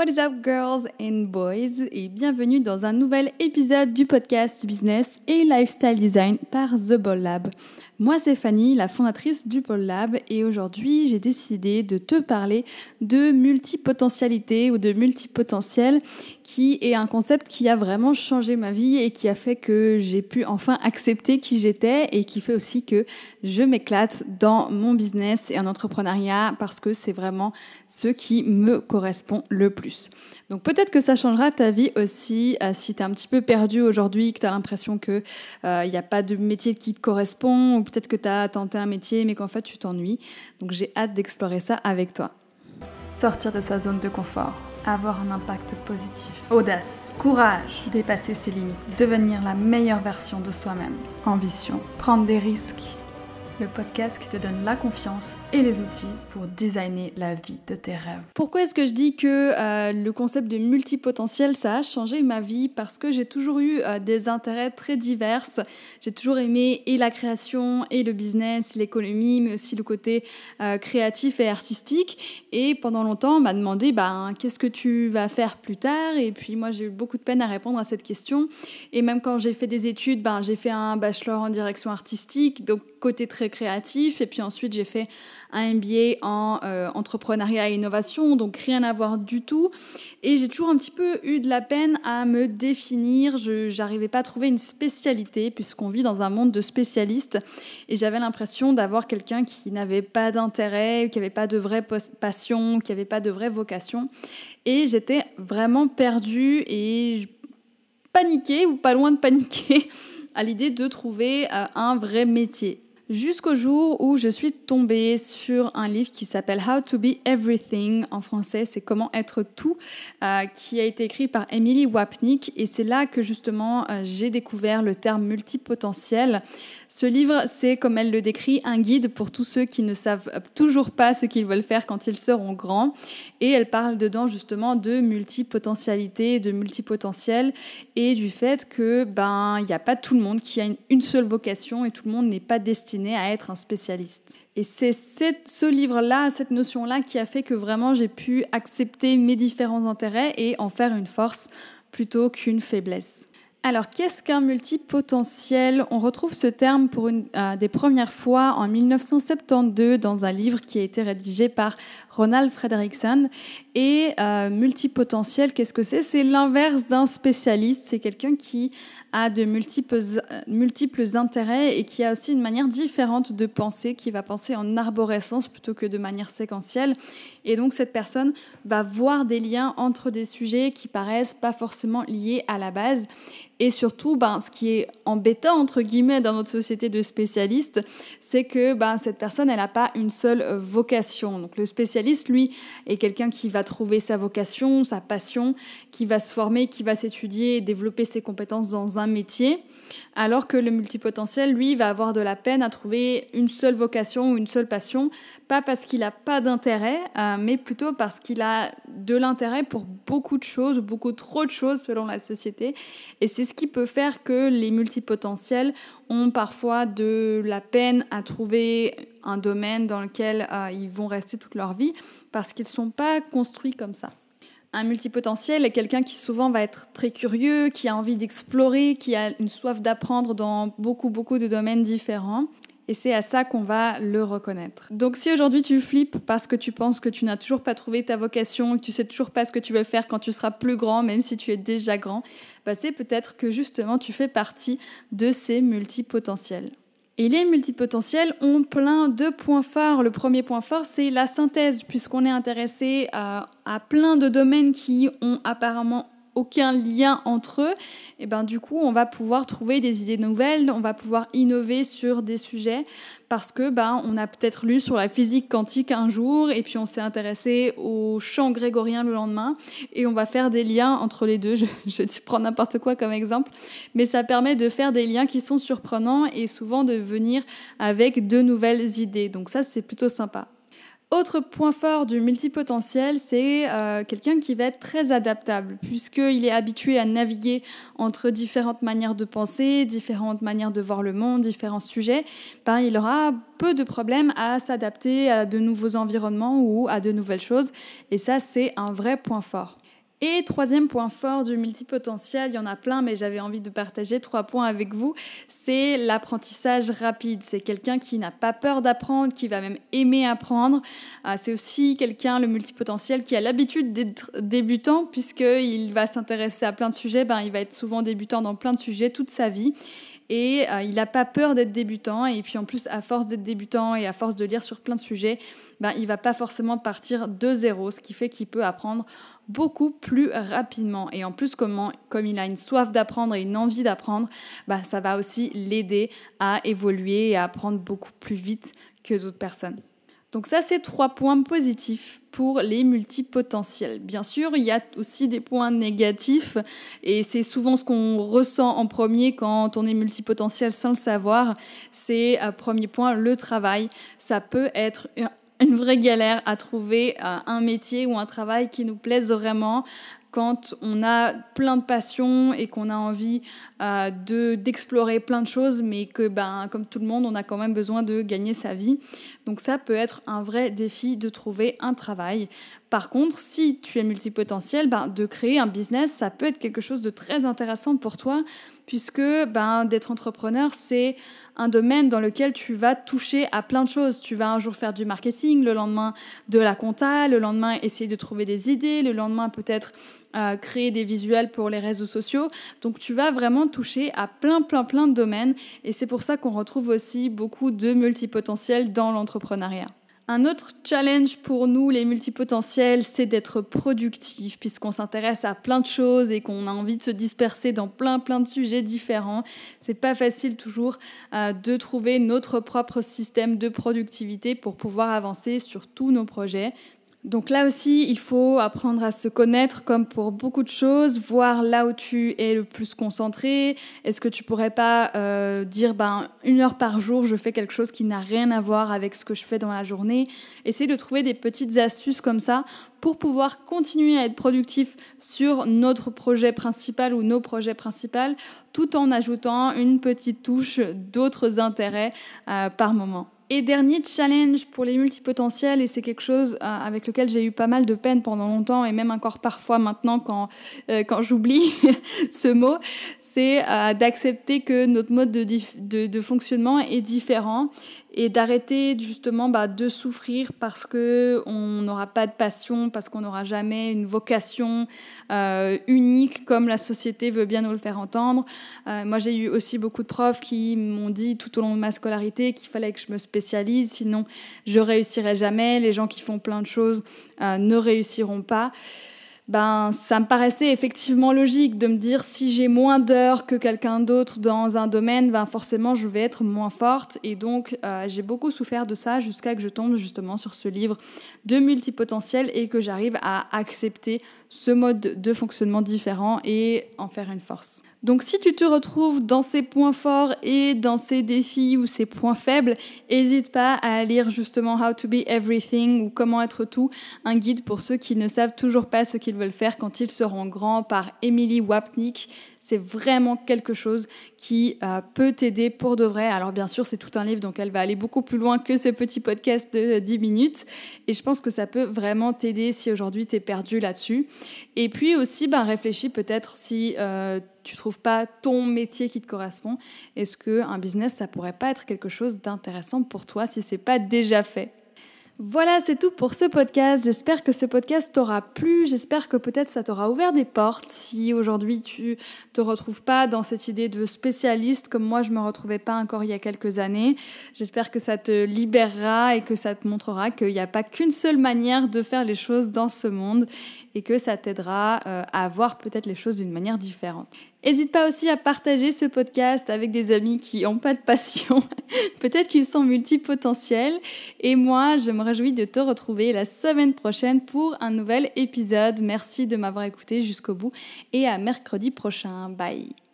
What is up girls and boys et bienvenue dans un nouvel épisode du podcast Business et Lifestyle Design par The Ball Lab. Moi, c'est Fanny, la fondatrice du Pôle Lab, et aujourd'hui, j'ai décidé de te parler de multipotentialité ou de multipotentiel, qui est un concept qui a vraiment changé ma vie et qui a fait que j'ai pu enfin accepter qui j'étais et qui fait aussi que je m'éclate dans mon business et en entrepreneuriat parce que c'est vraiment ce qui me correspond le plus. Donc peut-être que ça changera ta vie aussi euh, si tu es un petit peu perdu aujourd'hui, que tu as l'impression qu'il n'y euh, a pas de métier qui te correspond, ou peut-être que tu as tenté un métier mais qu'en fait tu t'ennuies. Donc j'ai hâte d'explorer ça avec toi. Sortir de sa zone de confort, avoir un impact positif, audace, courage, dépasser ses limites, devenir la meilleure version de soi-même, ambition, prendre des risques le podcast qui te donne la confiance et les outils pour designer la vie de tes rêves. Pourquoi est-ce que je dis que euh, le concept de multipotentiel, ça a changé ma vie? Parce que j'ai toujours eu euh, des intérêts très divers. J'ai toujours aimé et la création, et le business, l'économie, mais aussi le côté euh, créatif et artistique. Et pendant longtemps, on m'a demandé ben, qu'est-ce que tu vas faire plus tard? Et puis moi, j'ai eu beaucoup de peine à répondre à cette question. Et même quand j'ai fait des études, ben, j'ai fait un bachelor en direction artistique. Donc côté très créatif. Et puis ensuite, j'ai fait un MBA en euh, entrepreneuriat et innovation, donc rien à voir du tout. Et j'ai toujours un petit peu eu de la peine à me définir. Je n'arrivais pas à trouver une spécialité, puisqu'on vit dans un monde de spécialistes. Et j'avais l'impression d'avoir quelqu'un qui n'avait pas d'intérêt, qui n'avait pas de vraie passion, qui n'avait pas de vraie vocation. Et j'étais vraiment perdue et paniquée, ou pas loin de paniquer, à l'idée de trouver euh, un vrai métier jusqu'au jour où je suis tombée sur un livre qui s'appelle How to Be Everything en français, c'est Comment être tout, euh, qui a été écrit par Emily Wapnick et c'est là que justement euh, j'ai découvert le terme multipotentiel. Ce livre, c'est comme elle le décrit, un guide pour tous ceux qui ne savent toujours pas ce qu'ils veulent faire quand ils seront grands. Et elle parle dedans justement de multipotentialité, de multipotentiel et du fait que ben il n'y a pas tout le monde qui a une seule vocation et tout le monde n'est pas destiné à être un spécialiste. Et c'est ce livre-là, cette notion-là qui a fait que vraiment j'ai pu accepter mes différents intérêts et en faire une force plutôt qu'une faiblesse. Alors, qu'est-ce qu'un multipotentiel? On retrouve ce terme pour une euh, des premières fois en 1972 dans un livre qui a été rédigé par Ronald Frederickson. Et euh, multipotentiel, qu'est-ce que c'est? C'est l'inverse d'un spécialiste. C'est quelqu'un qui a de multiples, multiples intérêts et qui a aussi une manière différente de penser, qui va penser en arborescence plutôt que de manière séquentielle. Et donc cette personne va voir des liens entre des sujets qui paraissent pas forcément liés à la base. Et surtout, ben, ce qui est embêtant, entre guillemets, dans notre société de spécialistes, c'est que ben, cette personne, elle n'a pas une seule vocation. Donc le spécialiste, lui, est quelqu'un qui va trouver sa vocation, sa passion, qui va se former, qui va s'étudier et développer ses compétences dans un métier, alors que le multipotentiel, lui, va avoir de la peine à trouver une seule vocation ou une seule passion, pas parce qu'il n'a pas d'intérêt, euh, mais plutôt parce qu'il a de l'intérêt pour beaucoup de choses, beaucoup trop de choses selon la société. Et c'est ce qui peut faire que les multipotentiels ont parfois de la peine à trouver un domaine dans lequel euh, ils vont rester toute leur vie parce qu'ils ne sont pas construits comme ça. Un multipotentiel est quelqu'un qui souvent va être très curieux, qui a envie d'explorer, qui a une soif d'apprendre dans beaucoup, beaucoup de domaines différents. Et c'est à ça qu'on va le reconnaître. Donc si aujourd'hui tu flippes parce que tu penses que tu n'as toujours pas trouvé ta vocation, que tu sais toujours pas ce que tu veux faire quand tu seras plus grand, même si tu es déjà grand, bah c'est peut-être que justement tu fais partie de ces multipotentiels. Et les multipotentiels ont plein de points forts. Le premier point fort, c'est la synthèse, puisqu'on est intéressé à, à, plein de domaines qui ont apparemment aucun lien entre eux, et ben du coup on va pouvoir trouver des idées nouvelles, on va pouvoir innover sur des sujets parce que ben on a peut-être lu sur la physique quantique un jour et puis on s'est intéressé au chant grégorien le lendemain et on va faire des liens entre les deux. Je, je prends n'importe quoi comme exemple, mais ça permet de faire des liens qui sont surprenants et souvent de venir avec de nouvelles idées. Donc ça c'est plutôt sympa. Autre point fort du multipotentiel, c'est euh, quelqu'un qui va être très adaptable, puisqu'il est habitué à naviguer entre différentes manières de penser, différentes manières de voir le monde, différents sujets. Ben, il aura peu de problèmes à s'adapter à de nouveaux environnements ou à de nouvelles choses. Et ça, c'est un vrai point fort. Et troisième point fort du multipotentiel, il y en a plein, mais j'avais envie de partager trois points avec vous, c'est l'apprentissage rapide. C'est quelqu'un qui n'a pas peur d'apprendre, qui va même aimer apprendre. Ah, c'est aussi quelqu'un, le multipotentiel, qui a l'habitude d'être débutant, puisqu'il va s'intéresser à plein de sujets, ben, il va être souvent débutant dans plein de sujets toute sa vie et euh, il n'a pas peur d'être débutant. Et puis en plus, à force d'être débutant et à force de lire sur plein de sujets, ben, il va pas forcément partir de zéro, ce qui fait qu'il peut apprendre beaucoup plus rapidement. Et en plus, comment, comme il a une soif d'apprendre et une envie d'apprendre, ben, ça va aussi l'aider à évoluer et à apprendre beaucoup plus vite que d'autres personnes. Donc ça, c'est trois points positifs pour les multipotentiels. Bien sûr, il y a aussi des points négatifs et c'est souvent ce qu'on ressent en premier quand on est multipotentiel sans le savoir. C'est, euh, premier point, le travail. Ça peut être une vraie galère à trouver euh, un métier ou un travail qui nous plaise vraiment quand on a plein de passions et qu'on a envie euh, de d'explorer plein de choses, mais que ben comme tout le monde, on a quand même besoin de gagner sa vie. Donc ça peut être un vrai défi de trouver un travail. Par contre, si tu es multipotentiel, ben, de créer un business, ça peut être quelque chose de très intéressant pour toi puisque ben, d'être entrepreneur, c'est un domaine dans lequel tu vas toucher à plein de choses. Tu vas un jour faire du marketing, le lendemain de la compta, le lendemain essayer de trouver des idées, le lendemain peut-être créer des visuels pour les réseaux sociaux. Donc tu vas vraiment toucher à plein, plein, plein de domaines et c'est pour ça qu'on retrouve aussi beaucoup de multipotentiels dans l'entrepreneuriat. Un autre challenge pour nous, les multipotentiels, c'est d'être productif, puisqu'on s'intéresse à plein de choses et qu'on a envie de se disperser dans plein plein de sujets différents. C'est pas facile toujours euh, de trouver notre propre système de productivité pour pouvoir avancer sur tous nos projets. Donc là aussi, il faut apprendre à se connaître comme pour beaucoup de choses, voir là où tu es le plus concentré. Est-ce que tu pourrais pas euh, dire ben une heure par jour, je fais quelque chose qui n'a rien à voir avec ce que je fais dans la journée. Essayer de trouver des petites astuces comme ça pour pouvoir continuer à être productif sur notre projet principal ou nos projets principaux, tout en ajoutant une petite touche d'autres intérêts euh, par moment. Et dernier challenge pour les multipotentiels, et c'est quelque chose euh, avec lequel j'ai eu pas mal de peine pendant longtemps, et même encore parfois maintenant quand, euh, j'oublie ce mot, c'est euh, d'accepter que notre mode de, de, de, fonctionnement est différent et d'arrêter justement bah, de souffrir parce que on n'aura pas de passion, parce qu'on n'aura jamais une vocation euh, unique comme la société veut bien nous le faire entendre. Euh, moi, j'ai eu aussi beaucoup de profs qui m'ont dit tout au long de ma scolarité qu'il fallait que je me spécialise, sinon je réussirai jamais. Les gens qui font plein de choses euh, ne réussiront pas ben, ça me paraissait effectivement logique de me dire si j'ai moins d'heures que quelqu'un d'autre dans un domaine, ben forcément je vais être moins forte. Et donc euh, j'ai beaucoup souffert de ça jusqu'à que je tombe justement sur ce livre de multipotentiel et que j'arrive à accepter ce mode de fonctionnement différent et en faire une force. Donc si tu te retrouves dans ces points forts et dans ces défis ou ces points faibles, n'hésite pas à lire justement How to be Everything ou Comment être tout, un guide pour ceux qui ne savent toujours pas ce qu'ils veulent faire quand ils seront grands par Emily Wapnick. C'est vraiment quelque chose qui euh, peut t'aider pour de vrai. Alors bien sûr, c'est tout un livre, donc elle va aller beaucoup plus loin que ce petit podcast de 10 minutes. Et je pense que ça peut vraiment t'aider si aujourd'hui tu es perdu là-dessus. Et puis aussi, ben, réfléchis peut-être si... Euh, tu trouves pas ton métier qui te correspond, est-ce que un business ça pourrait pas être quelque chose d'intéressant pour toi si c'est pas déjà fait? Voilà, c'est tout pour ce podcast. J'espère que ce podcast t'aura plu. J'espère que peut-être ça t'aura ouvert des portes. Si aujourd'hui tu te retrouves pas dans cette idée de spécialiste comme moi je me retrouvais pas encore il y a quelques années, j'espère que ça te libérera et que ça te montrera qu'il n'y a pas qu'une seule manière de faire les choses dans ce monde et que ça t'aidera euh, à voir peut-être les choses d'une manière différente. N'hésite pas aussi à partager ce podcast avec des amis qui n'ont pas de passion. peut-être qu'ils sont multipotentiels. Et moi, je me réjouis de te retrouver la semaine prochaine pour un nouvel épisode. Merci de m'avoir écouté jusqu'au bout et à mercredi prochain. Bye